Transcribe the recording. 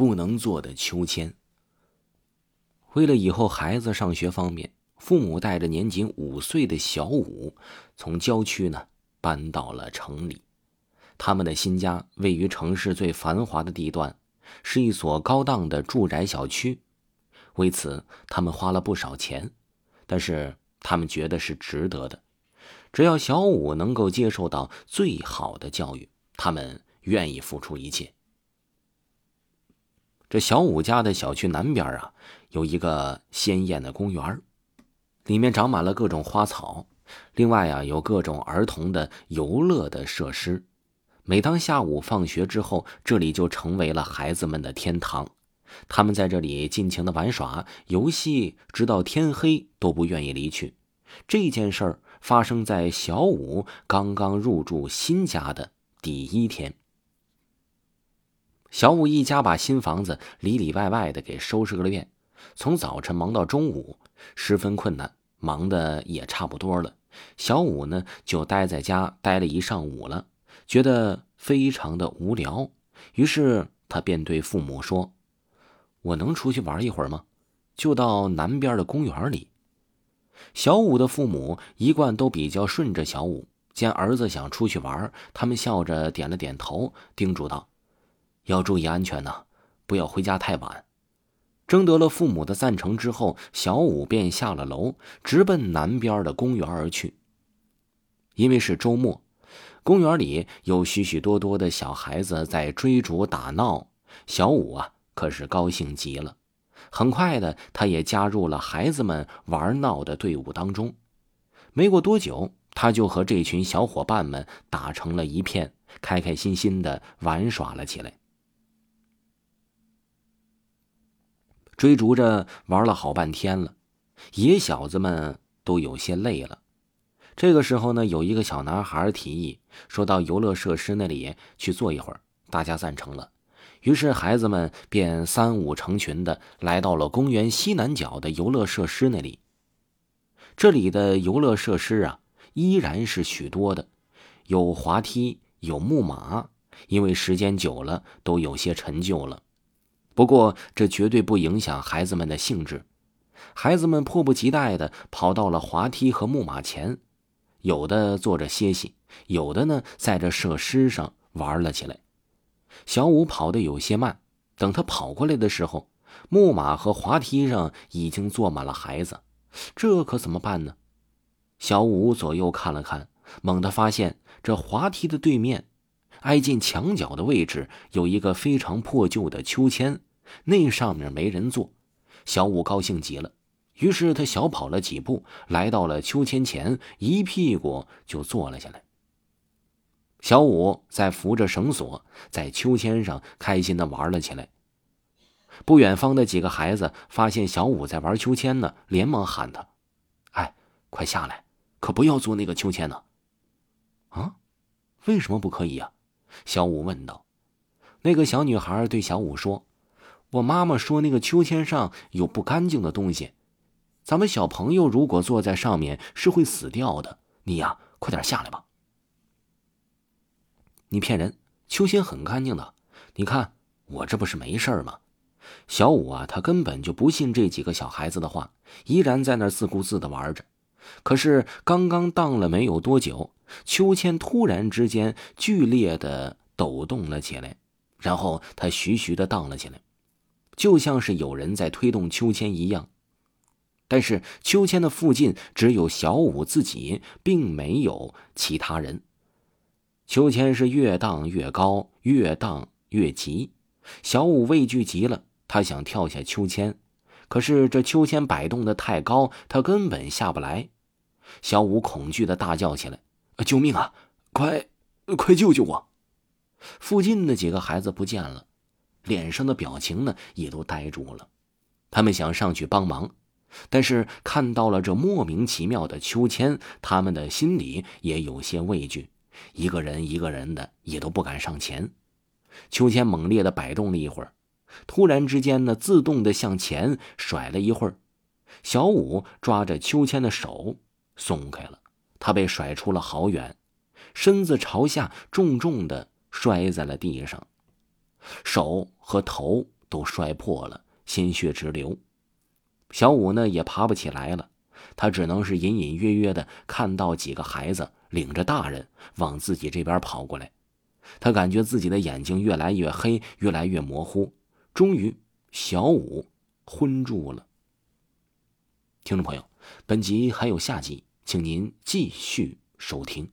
不能做的秋千。为了以后孩子上学方便，父母带着年仅五岁的小武从郊区呢搬到了城里。他们的新家位于城市最繁华的地段，是一所高档的住宅小区。为此，他们花了不少钱，但是他们觉得是值得的。只要小武能够接受到最好的教育，他们愿意付出一切。这小武家的小区南边啊，有一个鲜艳的公园里面长满了各种花草，另外啊，有各种儿童的游乐的设施。每当下午放学之后，这里就成为了孩子们的天堂。他们在这里尽情的玩耍、游戏，直到天黑都不愿意离去。这件事儿发生在小武刚刚入住新家的第一天。小五一家把新房子里里外外的给收拾个遍，从早晨忙到中午，十分困难，忙的也差不多了。小五呢，就待在家待了一上午了，觉得非常的无聊，于是他便对父母说：“我能出去玩一会儿吗？就到南边的公园里。”小五的父母一贯都比较顺着小五，见儿子想出去玩，他们笑着点了点头，叮嘱道。要注意安全呐，不要回家太晚。征得了父母的赞成之后，小五便下了楼，直奔南边的公园而去。因为是周末，公园里有许许多多的小孩子在追逐打闹，小五啊可是高兴极了。很快的，他也加入了孩子们玩闹的队伍当中。没过多久，他就和这群小伙伴们打成了一片，开开心心的玩耍了起来。追逐着玩了好半天了，野小子们都有些累了。这个时候呢，有一个小男孩提议说到游乐设施那里去坐一会儿，大家赞成了。于是孩子们便三五成群的来到了公园西南角的游乐设施那里。这里的游乐设施啊，依然是许多的，有滑梯，有木马，因为时间久了都有些陈旧了。不过，这绝对不影响孩子们的兴致。孩子们迫不及待地跑到了滑梯和木马前，有的坐着歇息，有的呢在这设施上玩了起来。小五跑得有些慢，等他跑过来的时候，木马和滑梯上已经坐满了孩子，这可怎么办呢？小五左右看了看，猛地发现这滑梯的对面。挨近墙角的位置有一个非常破旧的秋千，那上面没人坐。小五高兴极了，于是他小跑了几步，来到了秋千前，一屁股就坐了下来。小五在扶着绳索，在秋千上开心的玩了起来。不远方的几个孩子发现小五在玩秋千呢，连忙喊他：“哎，快下来，可不要坐那个秋千呢！”啊，为什么不可以呀？小五问道：“那个小女孩对小五说，我妈妈说那个秋千上有不干净的东西，咱们小朋友如果坐在上面是会死掉的。你呀，快点下来吧。”你骗人，秋千很干净的。你看我这不是没事吗？小五啊，他根本就不信这几个小孩子的话，依然在那自顾自的玩着。可是刚刚荡了没有多久。秋千突然之间剧烈的抖动了起来，然后它徐徐的荡了起来，就像是有人在推动秋千一样。但是秋千的附近只有小五自己，并没有其他人。秋千是越荡越高，越荡越急。小五畏惧极了，他想跳下秋千，可是这秋千摆动的太高，他根本下不来。小五恐惧的大叫起来。救命啊！快，快救救我！附近的几个孩子不见了，脸上的表情呢也都呆住了。他们想上去帮忙，但是看到了这莫名其妙的秋千，他们的心里也有些畏惧，一个人一个人的也都不敢上前。秋千猛烈的摆动了一会儿，突然之间呢，自动的向前甩了一会儿。小五抓着秋千的手松开了。他被甩出了好远，身子朝下，重重的摔在了地上，手和头都摔破了，鲜血直流。小五呢也爬不起来了，他只能是隐隐约约的看到几个孩子领着大人往自己这边跑过来。他感觉自己的眼睛越来越黑，越来越模糊。终于，小五昏住了。听众朋友，本集还有下集，请您继续收听。